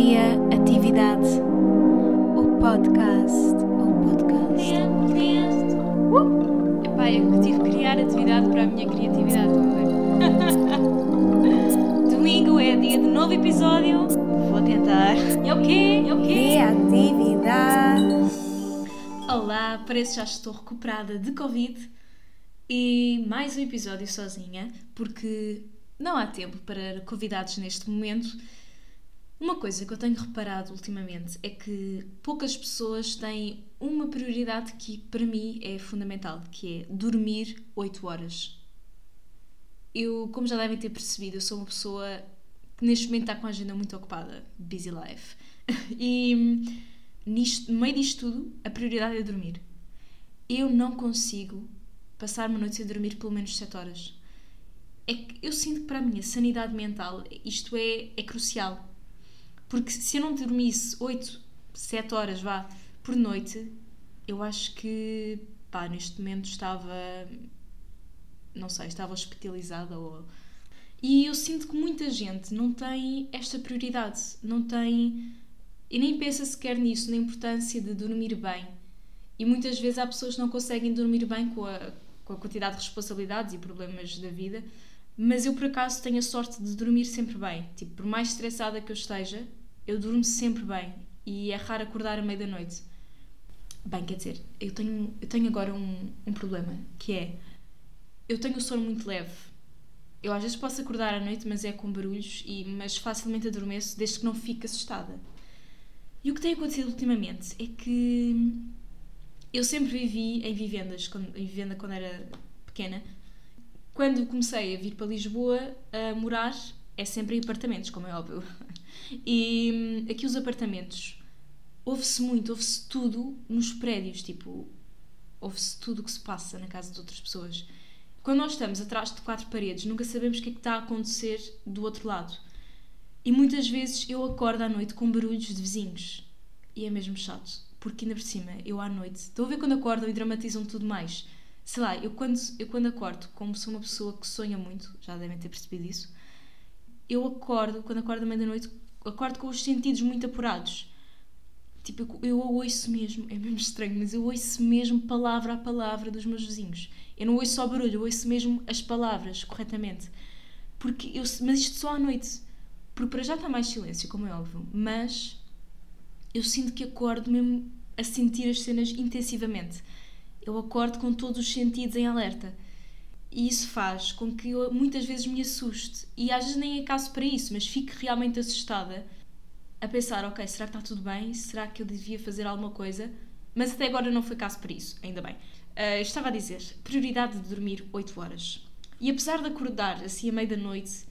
Criatividade. O podcast. O podcast. Uh! Epá, eu tive que criar atividade para a minha criatividade. Domingo é dia de novo episódio. Vou tentar. É o quê? É o quê? Criatividade. Olá, parece que já estou recuperada de Covid e mais um episódio sozinha, porque não há tempo para convidados neste momento. Uma coisa que eu tenho reparado ultimamente é que poucas pessoas têm uma prioridade que para mim é fundamental, que é dormir 8 horas. Eu, como já devem ter percebido, eu sou uma pessoa que neste momento está com a agenda muito ocupada, busy life. E nisto, no meio disto tudo, a prioridade é dormir. Eu não consigo passar uma noite sem dormir pelo menos 7 horas. É que eu sinto que para a minha sanidade mental isto é, é crucial. Porque se eu não dormisse 8, 7 horas vá, por noite, eu acho que pá, neste momento estava. Não sei, estava hospitalizada ou. E eu sinto que muita gente não tem esta prioridade, não tem. e nem pensa sequer nisso, na importância de dormir bem. E muitas vezes há pessoas que não conseguem dormir bem com a, com a quantidade de responsabilidades e problemas da vida, mas eu por acaso tenho a sorte de dormir sempre bem. Tipo, por mais estressada que eu esteja, eu durmo sempre bem e é raro acordar à meia da noite. Bem, quer dizer, eu tenho, eu tenho agora um, um problema, que é, eu tenho o sono muito leve. Eu às vezes posso acordar à noite, mas é com barulhos, e, mas facilmente adormeço desde que não fique assustada. E o que tem acontecido ultimamente é que eu sempre vivi em vivendas, quando, em vivenda quando era pequena. Quando comecei a vir para Lisboa a morar, é sempre em apartamentos, como é óbvio. E hum, aqui os apartamentos, ouve-se muito, ouve-se tudo nos prédios, tipo, ouve-se tudo o que se passa na casa de outras pessoas. Quando nós estamos atrás de quatro paredes, nunca sabemos o que é que está a acontecer do outro lado. E muitas vezes eu acordo à noite com barulhos de vizinhos. E é mesmo chato, porque ainda por cima, eu à noite, estou a ver quando acordam e dramatizam tudo mais. Sei lá, eu quando, eu quando acordo, como sou uma pessoa que sonha muito, já devem ter percebido isso, eu acordo, quando acordo à meia-noite, acordo com os sentidos muito apurados. Tipo, eu, ouço mesmo, é mesmo estranho, mas eu ouço mesmo palavra a palavra dos meus vizinhos. Eu não ouço só barulho, eu ouço mesmo as palavras corretamente. Porque eu, mas isto só à noite. Porque para já está mais silêncio, como é óbvio. Mas eu sinto que acordo mesmo a sentir as cenas intensivamente. Eu acordo com todos os sentidos em alerta. E isso faz com que eu muitas vezes me assuste. E às vezes nem é caso para isso, mas fico realmente assustada a pensar: ok, será que está tudo bem? Será que eu devia fazer alguma coisa? Mas até agora não foi caso para isso, ainda bem. Uh, estava a dizer: prioridade de dormir 8 horas. E apesar de acordar assim à meia da noite,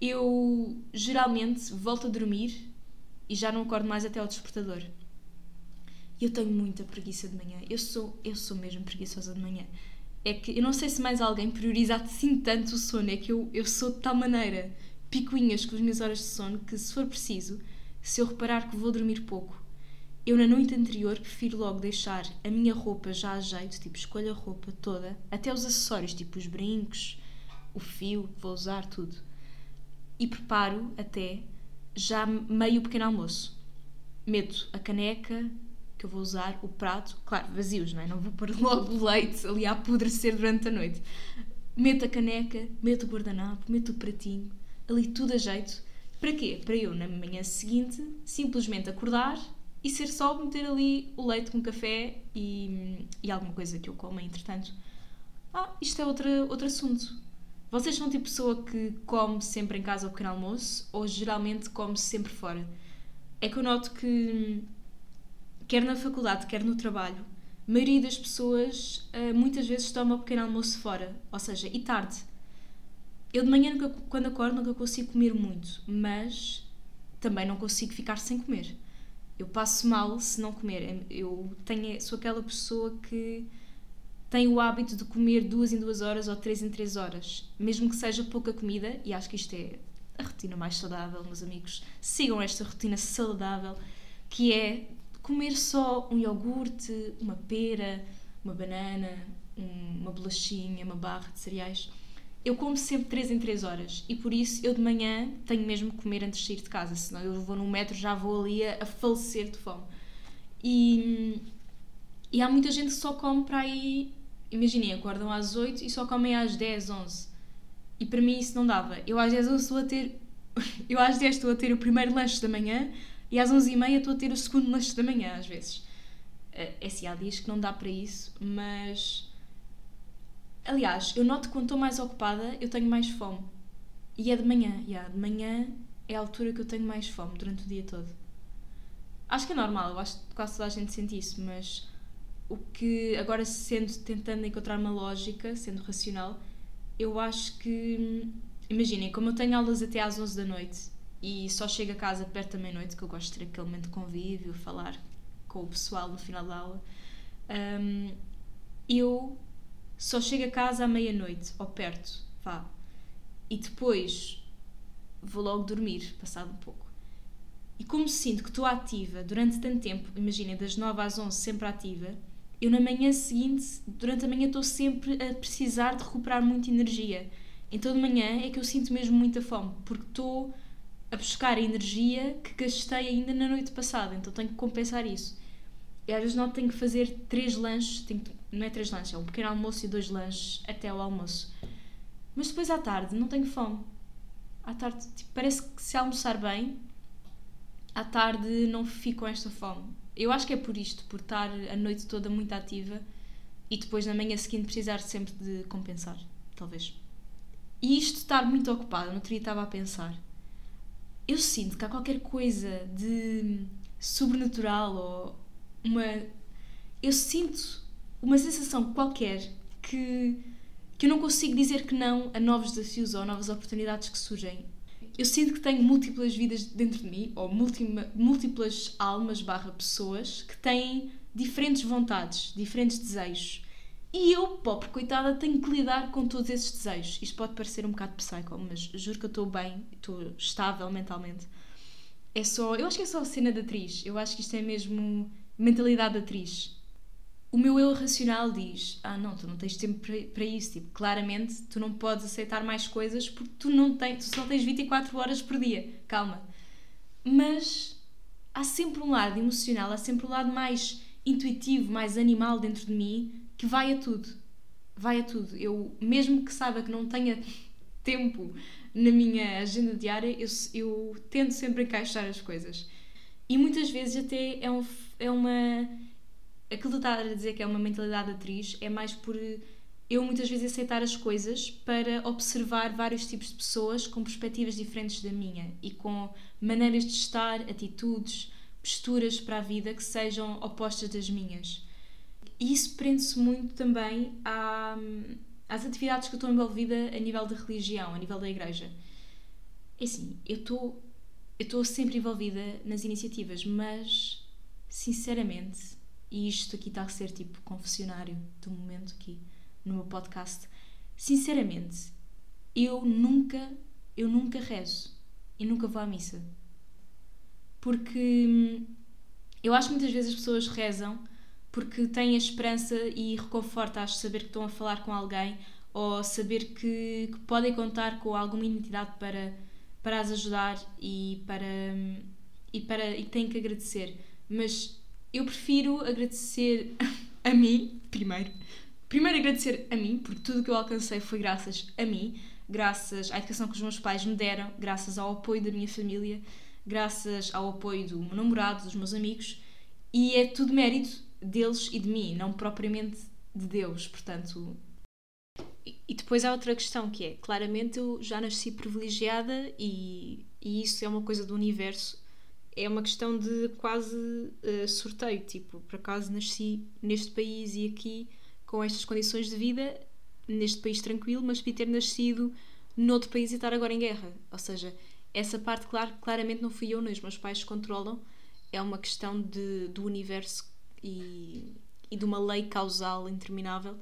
eu geralmente volto a dormir e já não acordo mais até ao despertador. Eu tenho muita preguiça de manhã. Eu sou, eu sou mesmo preguiçosa de manhã é que eu não sei se mais alguém prioriza assim tanto o sono, é que eu, eu sou de tal maneira picuinhas com as minhas horas de sono que, se for preciso, se eu reparar que vou dormir pouco, eu na noite anterior prefiro logo deixar a minha roupa já a jeito, tipo, escolho a roupa toda, até os acessórios, tipo os brincos, o fio que vou usar, tudo. E preparo até já meio pequeno almoço. Meto a caneca, que eu vou usar o prato, claro, vazios, não é? Não vou pôr logo o leite ali a apodrecer durante a noite. Meto a caneca, meto o guardanapo, meto o pratinho, ali tudo a jeito. Para quê? Para eu, na manhã seguinte, simplesmente acordar e ser só meter ali o leite com café e, e alguma coisa que eu coma, entretanto. Ah, isto é outra, outro assunto. Vocês são tipo pessoa que come sempre em casa ao pequeno almoço ou geralmente come sempre fora? É que eu noto que quer na faculdade, quer no trabalho, a maioria das pessoas uh, muitas vezes toma o pequeno almoço fora, ou seja, e tarde. Eu de manhã, nunca, quando acordo, nunca consigo comer muito, mas também não consigo ficar sem comer. Eu passo mal se não comer. Eu tenho, sou aquela pessoa que tem o hábito de comer duas em duas horas ou três em três horas, mesmo que seja pouca comida, e acho que isto é a rotina mais saudável, meus amigos. Sigam esta rotina saudável, que é comer só um iogurte, uma pera, uma banana, uma bolachinha, uma barra de cereais. eu como sempre 3 em 3 horas e por isso eu de manhã tenho mesmo que comer antes de sair de casa, senão eu vou no metro já vou ali a, a falecer de fome. E, e há muita gente que só come para aí, imaginem, acordam às 8 e só comem às 10, 11. E para mim isso não dava. Eu às 10 estou a ter, eu às 10 estou a ter o primeiro lanche da manhã e às 11 e meia estou a ter o segundo lanche da manhã, às vezes. É assim, há dias que não dá para isso, mas. Aliás, eu noto que quando estou mais ocupada, eu tenho mais fome. E é de manhã, yeah, de manhã é a altura que eu tenho mais fome durante o dia todo. Acho que é normal, eu acho que quase toda a gente sente isso, mas o que agora sendo tentando encontrar uma lógica, sendo racional, eu acho que imaginem, como eu tenho aulas até às 11 da noite e só chego a casa perto da meia-noite, que eu gosto de ter aquele momento de convívio, falar com o pessoal no final da aula, um, eu só chego a casa à meia-noite, ou perto, vá. E depois vou logo dormir, passado um pouco. E como sinto que estou ativa durante tanto tempo, imaginem, das 9 às 11 sempre ativa, eu na manhã seguinte, durante a manhã estou sempre a precisar de recuperar muita energia. Então de manhã é que eu sinto mesmo muita fome, porque estou a buscar a energia que gastei ainda na noite passada, então tenho que compensar isso. E às vezes não tenho que fazer três lanches, tenho que, não é três lanches, é um pequeno almoço e dois lanches até ao almoço. Mas depois à tarde não tenho fome. À tarde, tipo, parece que se almoçar bem, à tarde não fico com esta fome. Eu acho que é por isto, por estar a noite toda muito ativa e depois na manhã seguinte precisar sempre de compensar, talvez. E isto estar muito ocupada, no outro dia estava a pensar. Eu sinto que há qualquer coisa de sobrenatural ou uma. Eu sinto uma sensação qualquer que, que eu não consigo dizer que não a novos desafios ou a novas oportunidades que surgem. Eu sinto que tenho múltiplas vidas dentro de mim, ou múltiplas almas barra pessoas que têm diferentes vontades, diferentes desejos. E eu, pobre coitada, tenho que lidar com todos esses desejos. Isto pode parecer um bocado psycho, mas juro que eu estou bem, estou estável mentalmente. É só, eu acho que é só a cena da atriz. Eu acho que isto é mesmo mentalidade de atriz. O meu eu racional diz: Ah, não, tu não tens tempo para isso. Tipo, claramente tu não podes aceitar mais coisas porque tu não tens, tu só tens 24 horas por dia. Calma. Mas há sempre um lado emocional, há sempre um lado mais intuitivo, mais animal dentro de mim que vai a tudo. Vai a tudo. Eu, mesmo que saiba que não tenha tempo na minha agenda diária, eu, eu tento sempre encaixar as coisas. E muitas vezes até é, um, é uma. Aquilo que está a dizer que é uma mentalidade de atriz é mais por eu muitas vezes aceitar as coisas para observar vários tipos de pessoas com perspectivas diferentes da minha e com maneiras de estar, atitudes, posturas para a vida que sejam opostas das minhas. E isso prende-se muito também à, às atividades que eu estou envolvida a nível da religião, a nível da igreja. É assim, eu estou eu estou sempre envolvida nas iniciativas, mas sinceramente, e isto aqui está a ser tipo confessionário do momento aqui no meu podcast, sinceramente, eu nunca, eu nunca rezo e nunca vou à missa. Porque hum, eu acho que muitas vezes as pessoas rezam porque têm a esperança e reconforta as saber que estão a falar com alguém ou saber que, que podem contar com alguma entidade para para as ajudar e para e para e tenho que agradecer. Mas eu prefiro agradecer a mim primeiro primeiro agradecer a mim porque tudo o que eu alcancei foi graças a mim graças à educação que os meus pais me deram graças ao apoio da minha família graças ao apoio do meu namorado dos meus amigos e é tudo mérito deles e de mim não propriamente de Deus portanto e depois há outra questão que é, claramente eu já nasci privilegiada e, e isso é uma coisa do universo. É uma questão de quase uh, sorteio, tipo, por acaso nasci neste país e aqui com estas condições de vida, neste país tranquilo, mas podia ter nascido noutro país e estar agora em guerra. Ou seja, essa parte, claro, claramente não fui eu, nem os meus pais controlam. É uma questão de, do universo e, e de uma lei causal interminável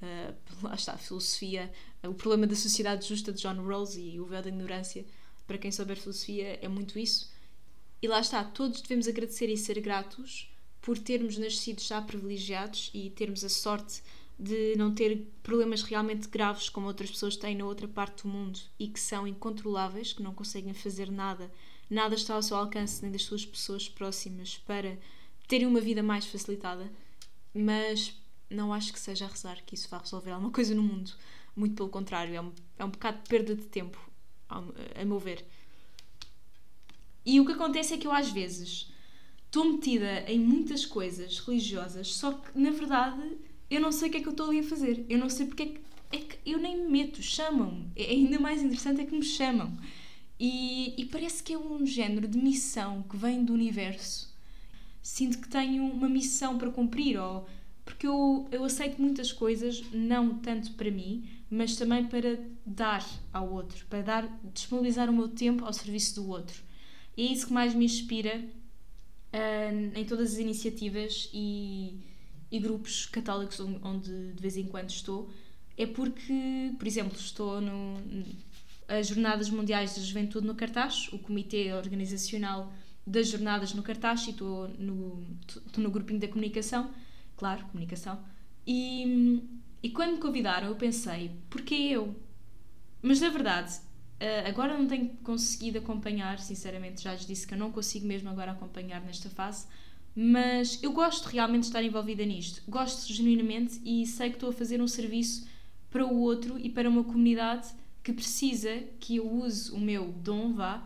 Uh, lá está, a filosofia, o problema da sociedade justa de John Rawls e o véu da ignorância, para quem souber filosofia, é muito isso. E lá está, todos devemos agradecer e ser gratos por termos nascido já privilegiados e termos a sorte de não ter problemas realmente graves como outras pessoas têm na outra parte do mundo e que são incontroláveis, que não conseguem fazer nada, nada está ao seu alcance nem das suas pessoas próximas para terem uma vida mais facilitada, mas não acho que seja a rezar que isso vá resolver alguma coisa no mundo. Muito pelo contrário, é um, é um bocado de perda de tempo, a, meu ver. E o que acontece é que eu às vezes estou metida em muitas coisas religiosas, só que na verdade eu não sei o que é que eu estou ali a fazer. Eu não sei porque é que, é que eu nem me meto, chamam-me. É ainda mais interessante é que me chamam. E, e parece que é um género de missão que vem do universo. Sinto que tenho uma missão para cumprir, ou porque eu, eu aceito muitas coisas, não tanto para mim, mas também para dar ao outro, para dar, disponibilizar o meu tempo ao serviço do outro. E é isso que mais me inspira uh, em todas as iniciativas e, e grupos católicos onde de vez em quando estou, é porque, por exemplo, estou no as Jornadas Mundiais da Juventude no Cartaz, o comitê organizacional das jornadas no Cartaz e estou no, estou no grupinho da comunicação, claro, comunicação, e, e quando me convidaram eu pensei, porquê eu? Mas na verdade, eh, agora não tenho conseguido acompanhar, sinceramente já lhes disse que eu não consigo mesmo agora acompanhar nesta fase, mas eu gosto realmente de estar envolvida nisto, gosto genuinamente e sei que estou a fazer um serviço para o outro e para uma comunidade que precisa que eu use o meu dom, vá,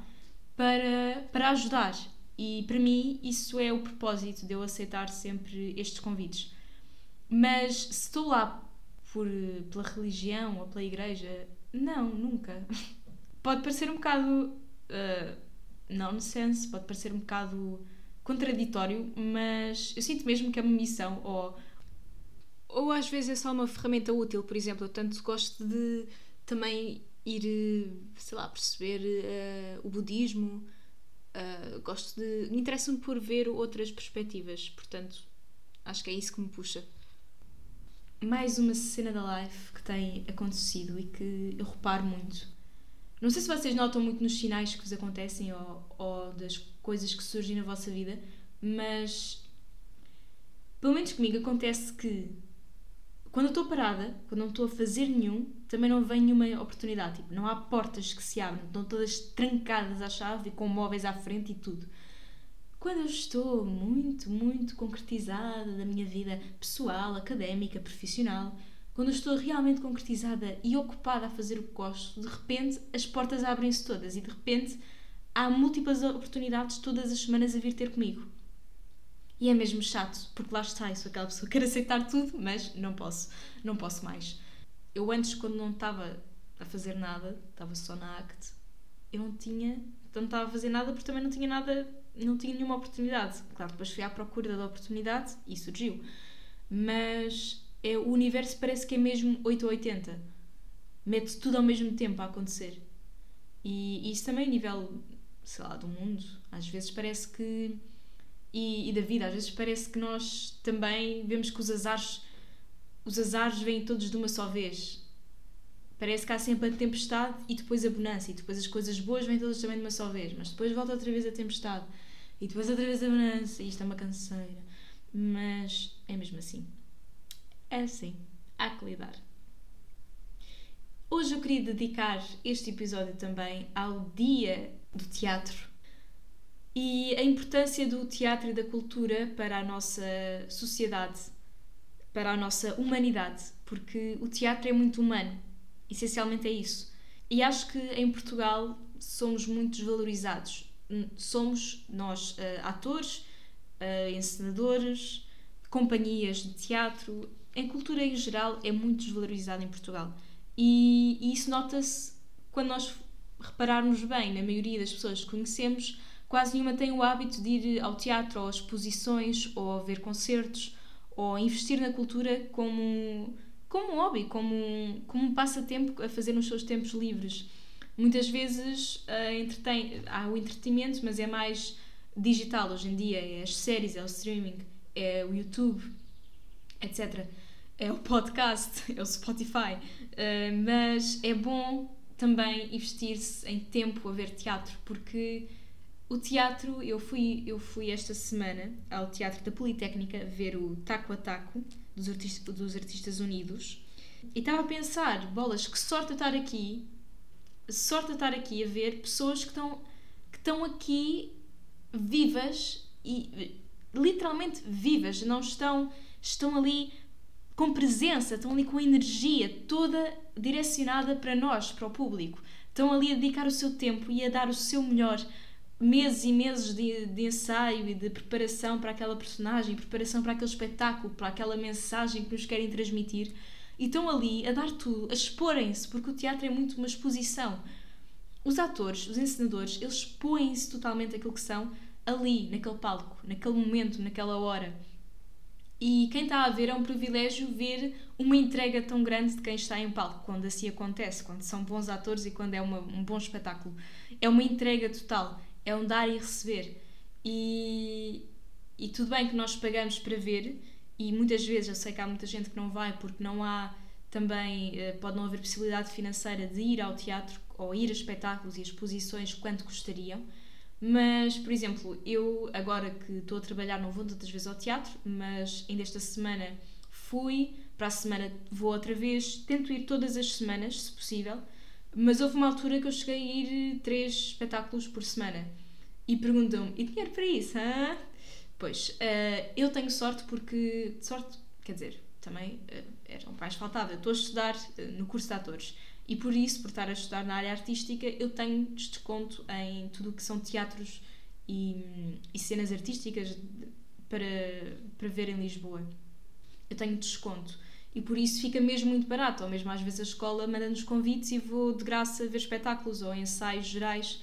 para, para ajudar. E para mim isso é o propósito de eu aceitar sempre estes convites. Mas se estou lá por, pela religião ou pela igreja, não, nunca. Pode parecer um bocado uh, nonsense, pode parecer um bocado contraditório, mas eu sinto mesmo que é uma missão ou ou às vezes é só uma ferramenta útil, por exemplo, eu tanto gosto de também ir, sei lá, perceber uh, o budismo, uh, gosto de. me interessa-me por ver outras perspectivas, portanto, acho que é isso que me puxa. Mais uma cena da live que tem acontecido e que eu reparo muito. Não sei se vocês notam muito nos sinais que vos acontecem ou, ou das coisas que surgem na vossa vida, mas pelo menos comigo acontece que quando eu estou parada, quando não estou a fazer nenhum, também não vem nenhuma oportunidade. Tipo, não há portas que se abrem, estão todas trancadas à chave e com móveis à frente e tudo. Quando eu estou muito, muito concretizada da minha vida pessoal, académica, profissional, quando eu estou realmente concretizada e ocupada a fazer o que gosto, de repente as portas abrem-se todas e de repente há múltiplas oportunidades todas as semanas a vir ter comigo. E é mesmo chato, porque lá está, eu sou aquela pessoa que quer aceitar tudo, mas não posso, não posso mais. Eu antes, quando não estava a fazer nada, estava só na ACT, eu não tinha, não estava a fazer nada porque também não tinha nada, não tinha nenhuma oportunidade. Claro, depois fui à procura da oportunidade e surgiu. Mas é, o universo parece que é mesmo 8 ou 80. Mete tudo ao mesmo tempo a acontecer. E, e isso também a nível, sei lá, do mundo. Às vezes parece que e, e, da vida. Às vezes parece que nós também vemos que os azares, os azares vêm todos de uma só vez. Parece que há sempre a tempestade e depois a bonança, e depois as coisas boas vêm todas também de uma só vez, mas depois volta outra vez a tempestade, e depois outra vez a bonança, e isto é uma canseira. Mas é mesmo assim. É assim. Há que lidar. Hoje eu queria dedicar este episódio também ao Dia do Teatro e a importância do teatro e da cultura para a nossa sociedade, para a nossa humanidade, porque o teatro é muito humano, essencialmente é isso. E acho que em Portugal somos muito desvalorizados. Somos nós uh, atores, uh, encenadores, companhias de teatro, em cultura em geral é muito desvalorizado em Portugal. E, e isso nota-se quando nós repararmos bem na maioria das pessoas que conhecemos quase nenhuma tem o hábito de ir ao teatro ou a exposições ou a ver concertos ou a investir na cultura como, como um hobby, como um, como um passatempo a fazer nos seus tempos livres. Muitas vezes uh, entretém, há o entretenimento, mas é mais digital hoje em dia. É as séries, é o streaming, é o YouTube, etc. É o podcast, é o Spotify. Uh, mas é bom também investir-se em tempo a ver teatro, porque o teatro, eu fui, eu fui esta semana ao Teatro da Politécnica ver o Taco a Taco, dos, artista, dos Artistas Unidos. E estava a pensar, bolas, que sorte estar aqui, sorte estar aqui a ver pessoas que estão, que estão aqui vivas e literalmente vivas, não estão, estão ali com presença, estão ali com energia toda direcionada para nós, para o público. Estão ali a dedicar o seu tempo e a dar o seu melhor. Meses e meses de, de ensaio e de preparação para aquela personagem, preparação para aquele espetáculo, para aquela mensagem que nos querem transmitir. E estão ali a dar tudo, a exporem-se, porque o teatro é muito uma exposição. Os atores, os encenadores, eles expõem-se totalmente aquilo que são ali, naquele palco, naquele momento, naquela hora. E quem está a ver é um privilégio ver uma entrega tão grande de quem está em palco, quando assim acontece, quando são bons atores e quando é uma, um bom espetáculo. É uma entrega total, é um dar e receber. E, e tudo bem que nós pagamos para ver, e muitas vezes eu sei que há muita gente que não vai porque não há também, eh, pode não haver possibilidade financeira de ir ao teatro ou ir a espetáculos e exposições quanto gostariam mas, por exemplo, eu agora que estou a trabalhar não vou tantas vezes ao teatro, mas ainda esta semana fui, para a semana vou outra vez, tento ir todas as semanas, se possível, mas houve uma altura que eu cheguei a ir três espetáculos por semana. E perguntam-me, e dinheiro para isso? Hã? Pois, uh, eu tenho sorte porque, sorte, quer dizer, também uh, era o mais faltava. Eu estou a estudar uh, no curso de atores e por isso, por estar a estudar na área artística, eu tenho desconto em tudo o que são teatros e, e cenas artísticas para, para ver em Lisboa. Eu tenho desconto. E por isso fica mesmo muito barato. Ou mesmo às vezes a escola manda-nos convites e vou de graça ver espetáculos ou ensaios gerais.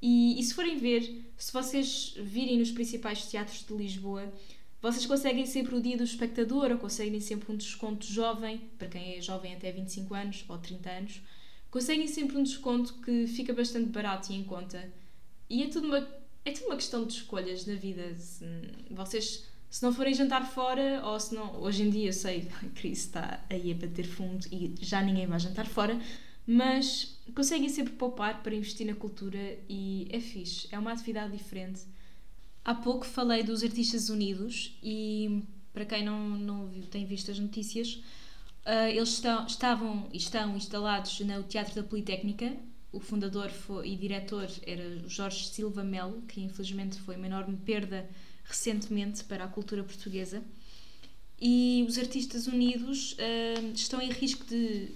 E, e se forem ver, se vocês virem nos principais teatros de Lisboa, vocês conseguem sempre o dia do espectador ou conseguem sempre um desconto jovem, para quem é jovem até 25 anos ou 30 anos, conseguem sempre um desconto que fica bastante barato e em conta. E é tudo uma, é tudo uma questão de escolhas na vida. Vocês, se não forem jantar fora, ou se não. Hoje em dia eu sei a crise está aí a bater fundo e já ninguém vai jantar fora, mas conseguem sempre poupar para investir na cultura e é fixe. É uma atividade diferente Há pouco falei dos Artistas Unidos e, para quem não, não tem visto as notícias, uh, eles estavam e estão instalados no Teatro da Politécnica. O fundador foi, e diretor era Jorge Silva Melo, que infelizmente foi uma enorme perda recentemente para a cultura portuguesa. E os Artistas Unidos uh, estão em risco de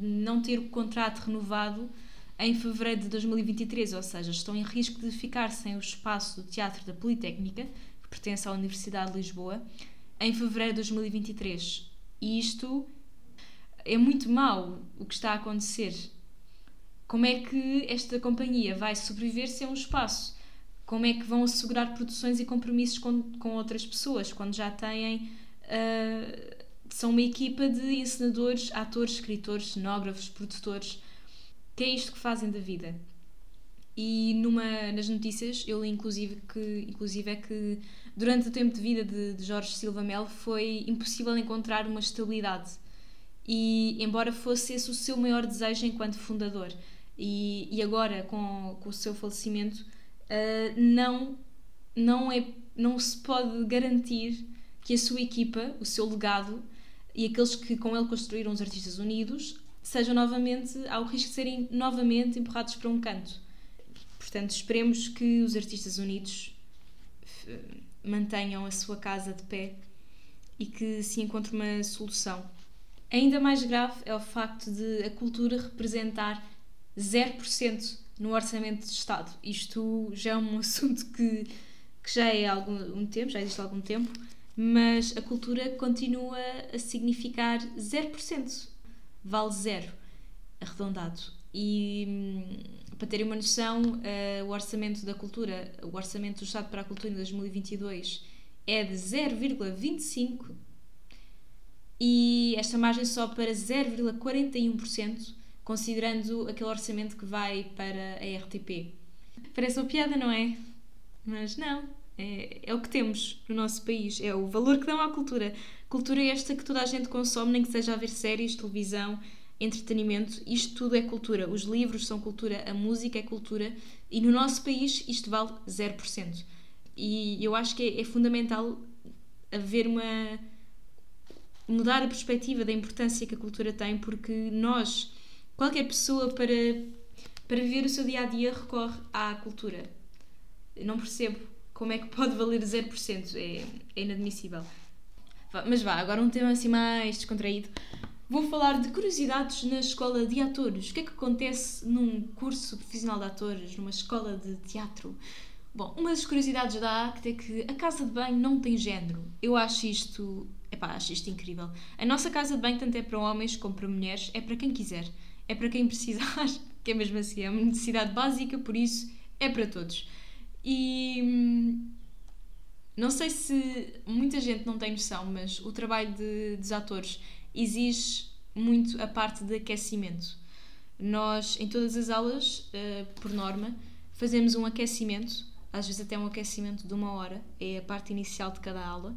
não ter o contrato renovado em fevereiro de 2023, ou seja, estão em risco de ficar sem o espaço do Teatro da Politécnica, que pertence à Universidade de Lisboa, em fevereiro de 2023. E isto é muito mau o que está a acontecer. Como é que esta companhia vai sobreviver sem um espaço? Como é que vão assegurar produções e compromissos com, com outras pessoas quando já têm. Uh, são uma equipa de encenadores, atores, escritores, cenógrafos, produtores que é isto que fazem da vida. E numa, nas notícias eu li inclusive que, inclusive é que durante o tempo de vida de, de Jorge Silva Melo foi impossível encontrar uma estabilidade. E embora fosse esse o seu maior desejo enquanto fundador, e, e agora com, com o seu falecimento, uh, não, não, é, não se pode garantir que a sua equipa, o seu legado e aqueles que com ele construíram os Artistas Unidos sejam novamente, ao risco de serem novamente empurrados para um canto. Portanto, esperemos que os artistas unidos eh, mantenham a sua casa de pé e que se encontre uma solução. Ainda mais grave é o facto de a cultura representar 0% no orçamento de Estado. Isto já é um assunto que, que já é há algum um tempo, já existe há algum tempo, mas a cultura continua a significar 0% vale zero, arredondado. E hum, para terem uma noção, uh, o orçamento da cultura, o orçamento do Estado para a Cultura em 2022 é de 0,25 e esta margem só para 0,41%, considerando aquele orçamento que vai para a RTP. Parece uma piada, não é? Mas não, é, é o que temos no nosso país, é o valor que dão à cultura. Cultura é esta que toda a gente consome, nem que seja a ver séries, televisão, entretenimento, isto tudo é cultura. Os livros são cultura, a música é cultura e no nosso país isto vale 0%. E eu acho que é, é fundamental haver uma, mudar a perspectiva da importância que a cultura tem, porque nós, qualquer pessoa, para, para viver o seu dia a dia, recorre à cultura. Não percebo como é que pode valer 0%, é, é inadmissível. Mas vá, agora um tema assim mais descontraído. Vou falar de curiosidades na escola de atores. O que é que acontece num curso profissional de atores, numa escola de teatro? Bom, uma das curiosidades da ACT é que a casa de banho não tem género. Eu acho isto, epá, acho isto incrível. A nossa casa de banho tanto é para homens como para mulheres, é para quem quiser. É para quem precisar, que é mesmo assim, é uma necessidade básica, por isso é para todos. E hum, não sei se muita gente não tem noção, mas o trabalho de, dos atores exige muito a parte de aquecimento. Nós, em todas as aulas, uh, por norma, fazemos um aquecimento, às vezes até um aquecimento de uma hora, é a parte inicial de cada aula.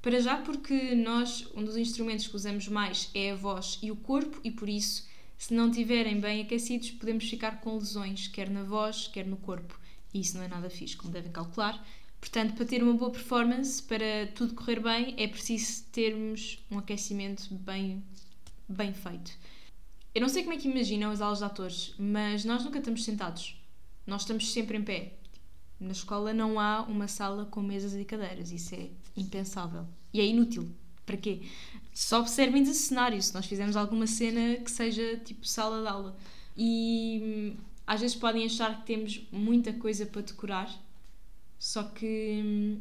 Para já, porque nós, um dos instrumentos que usamos mais é a voz e o corpo, e por isso, se não estiverem bem aquecidos, podemos ficar com lesões, quer na voz, quer no corpo. E isso não é nada fixe, como devem calcular. Portanto, para ter uma boa performance, para tudo correr bem, é preciso termos um aquecimento bem, bem feito. Eu não sei como é que imaginam as aulas de atores, mas nós nunca estamos sentados. Nós estamos sempre em pé. Na escola não há uma sala com mesas e cadeiras. Isso é impensável. E é inútil. Para quê? Só servem de cenário se nós fizermos alguma cena que seja tipo sala de aula. E hum, às vezes podem achar que temos muita coisa para decorar só que hum,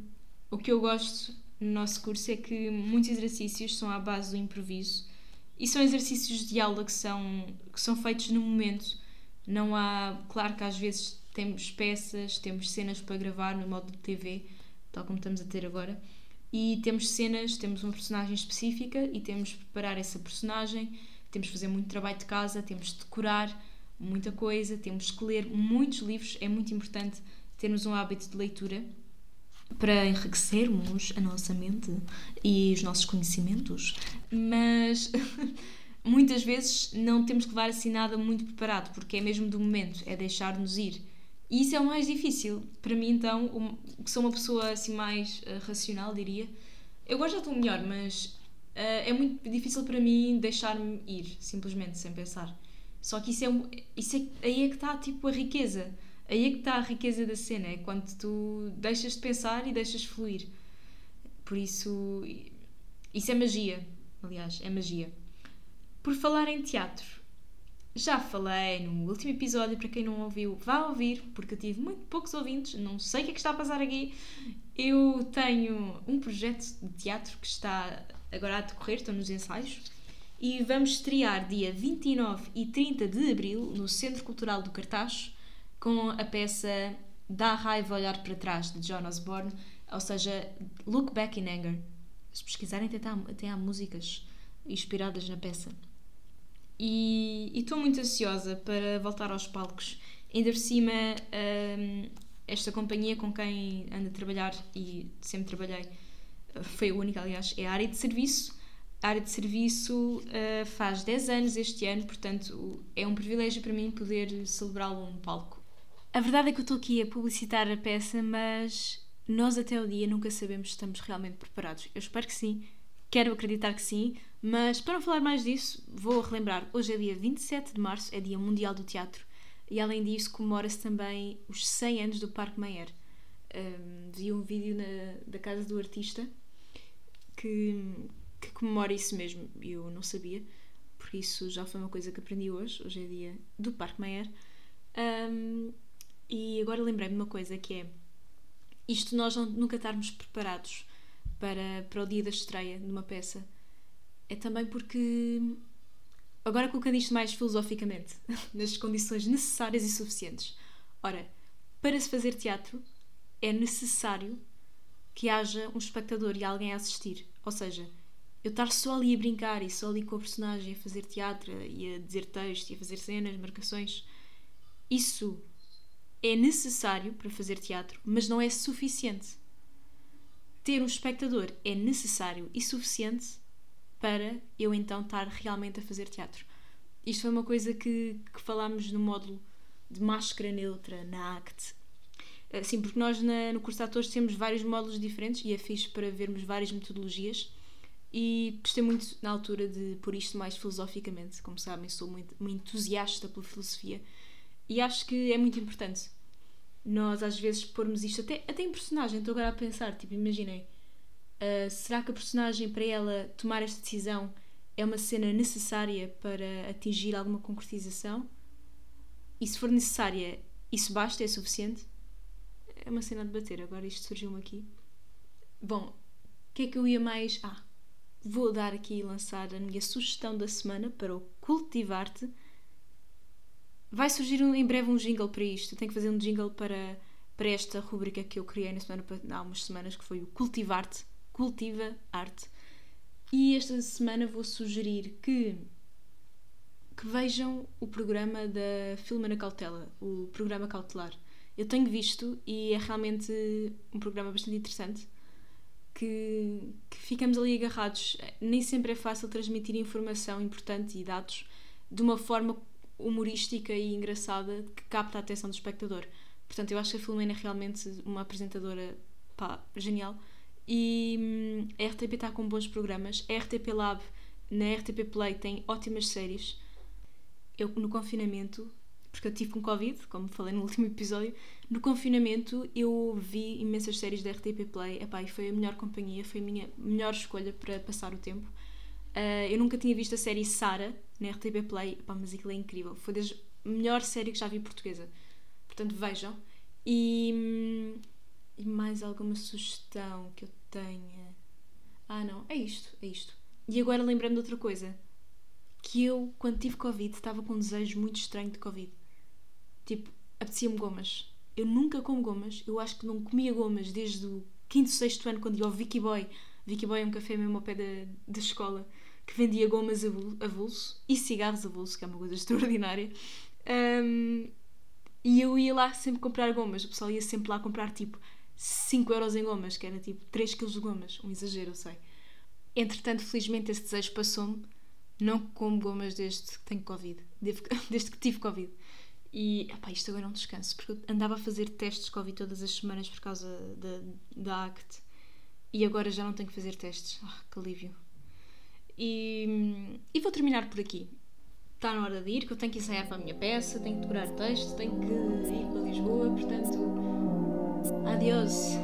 o que eu gosto no nosso curso é que muitos exercícios são à base do improviso e são exercícios de aula que são, que são feitos no momento. Não há. Claro que às vezes temos peças, temos cenas para gravar no modo de TV, tal como estamos a ter agora, e temos cenas, temos uma personagem específica e temos de preparar essa personagem, temos de fazer muito trabalho de casa, temos de decorar muita coisa, temos que ler muitos livros, é muito importante termos um hábito de leitura para enriquecermos a nossa mente e os nossos conhecimentos, mas muitas vezes não temos que levar assim nada muito preparado, porque é mesmo do momento, é deixar-nos ir. E isso é o mais difícil. Para mim, então, que sou uma pessoa assim mais uh, racional, diria, eu gosto já estou melhor, mas uh, é muito difícil para mim deixar-me ir, simplesmente, sem pensar. Só que isso é, isso é aí é que está tipo a riqueza Aí é que está a riqueza da cena, é quando tu deixas de pensar e deixas fluir. Por isso, isso é magia. Aliás, é magia. Por falar em teatro, já falei no último episódio, para quem não ouviu, vá ouvir, porque eu tive muito poucos ouvintes, não sei o que é que está a passar aqui. Eu tenho um projeto de teatro que está agora a decorrer, estou nos ensaios, e vamos estrear dia 29 e 30 de abril no Centro Cultural do Cartaz com a peça Dá Raiva Olhar para Trás, de John Osborne, ou seja, Look Back in Anger. Se pesquisarem, até há, até há músicas inspiradas na peça. E estou muito ansiosa para voltar aos palcos. Ainda por cima, um, esta companhia com quem ando a trabalhar e sempre trabalhei, foi a única, aliás, é a área de serviço. A área de serviço uh, faz 10 anos este ano, portanto é um privilégio para mim poder celebrá-lo num palco. A verdade é que eu estou aqui a publicitar a peça, mas nós até o dia nunca sabemos se estamos realmente preparados. Eu espero que sim, quero acreditar que sim, mas para não falar mais disso, vou relembrar: hoje é dia 27 de março, é Dia Mundial do Teatro, e além disso, comemora-se também os 100 anos do Parque Mayer. Um, vi um vídeo na, da casa do artista que, que comemora isso mesmo, eu não sabia, por isso já foi uma coisa que aprendi hoje. Hoje é dia do Parque Mayer. Um, e agora lembrei-me de uma coisa que é isto nós nunca estarmos preparados para, para o dia da estreia de uma peça é também porque agora colocando isto mais filosoficamente nas condições necessárias e suficientes ora, para se fazer teatro é necessário que haja um espectador e alguém a assistir ou seja, eu estar só ali a brincar e só ali com a personagem a fazer teatro e a dizer texto e a fazer cenas, marcações isso é necessário para fazer teatro, mas não é suficiente. Ter um espectador é necessário e suficiente para eu então estar realmente a fazer teatro. Isto foi uma coisa que, que falámos no módulo de máscara neutra na ACT. Eh, sim, porque nós na, no curso de atores temos vários módulos diferentes e é fixe para vermos várias metodologias. e gostei muito na altura de pôr isto mais filosoficamente. Como sabem, sou muito, uma entusiasta pela filosofia e acho que é muito importante nós às vezes pormos isto até, até em personagem. Estou agora a pensar, tipo, imaginei, uh, será que a personagem para ela tomar esta decisão é uma cena necessária para atingir alguma concretização? E se for necessária, isso basta? É suficiente? É uma cena a debater. Agora isto surgiu-me aqui. Bom, o que é que eu ia mais. Ah, vou dar aqui e lançar a minha sugestão da semana para o Cultivar-te. Vai surgir um, em breve um jingle para isto. Eu tenho que fazer um jingle para, para esta rubrica que eu criei na semana, há umas semanas, que foi o Cultivar-te. Cultiva Arte. E esta semana vou sugerir que que vejam o programa da Filma Cautela, o programa cautelar. Eu tenho visto e é realmente um programa bastante interessante que, que, ficamos ali agarrados. Nem sempre é fácil transmitir informação importante e dados de uma forma humorística e engraçada que capta a atenção do espectador. Portanto, eu acho que a Filomena é realmente uma apresentadora pá, genial. E hum, a RTP está com bons programas. A RTP Lab na RTP Play tem ótimas séries eu no confinamento, porque eu tive com Covid, como falei no último episódio, no confinamento eu vi imensas séries da RTP Play, epá, e foi a melhor companhia, foi a minha melhor escolha para passar o tempo. Uh, eu nunca tinha visto a série Sara na RTP Play, epá, mas aquilo é incrível, foi a melhor série que já vi portuguesa. Portanto, vejam. E, e mais alguma sugestão que eu tenha? Ah, não, é isto, é isto. E agora lembrando de outra coisa que eu, quando tive Covid, estava com um desejo muito estranho de Covid. Tipo, apetecia-me gomas. Eu nunca como gomas. Eu acho que não comia gomas desde o quinto, sexto ano, quando ia ao Vicky Boy. Vicky Boy é um café mesmo ao pé da, da escola que vendia gomas a vulso e cigarros a vulso, que é uma coisa extraordinária. Um, e eu ia lá sempre comprar gomas. O pessoal ia sempre lá comprar tipo 5 euros em gomas, que era tipo 3 quilos de gomas. Um exagero, eu sei. Entretanto, felizmente esse desejo passou-me não como gomas desde que tenho Covid. Desde que tive Covid. E epá, isto agora é um descanso, porque eu andava a fazer testes Covid todas as semanas por causa da, da ACT e agora já não tenho que fazer testes. Ah, que alívio. E, e vou terminar por aqui. Está na hora de ir, que eu tenho que ensaiar para a minha peça, tenho que decorar texto, tenho que ir para Lisboa, portanto. Adiós.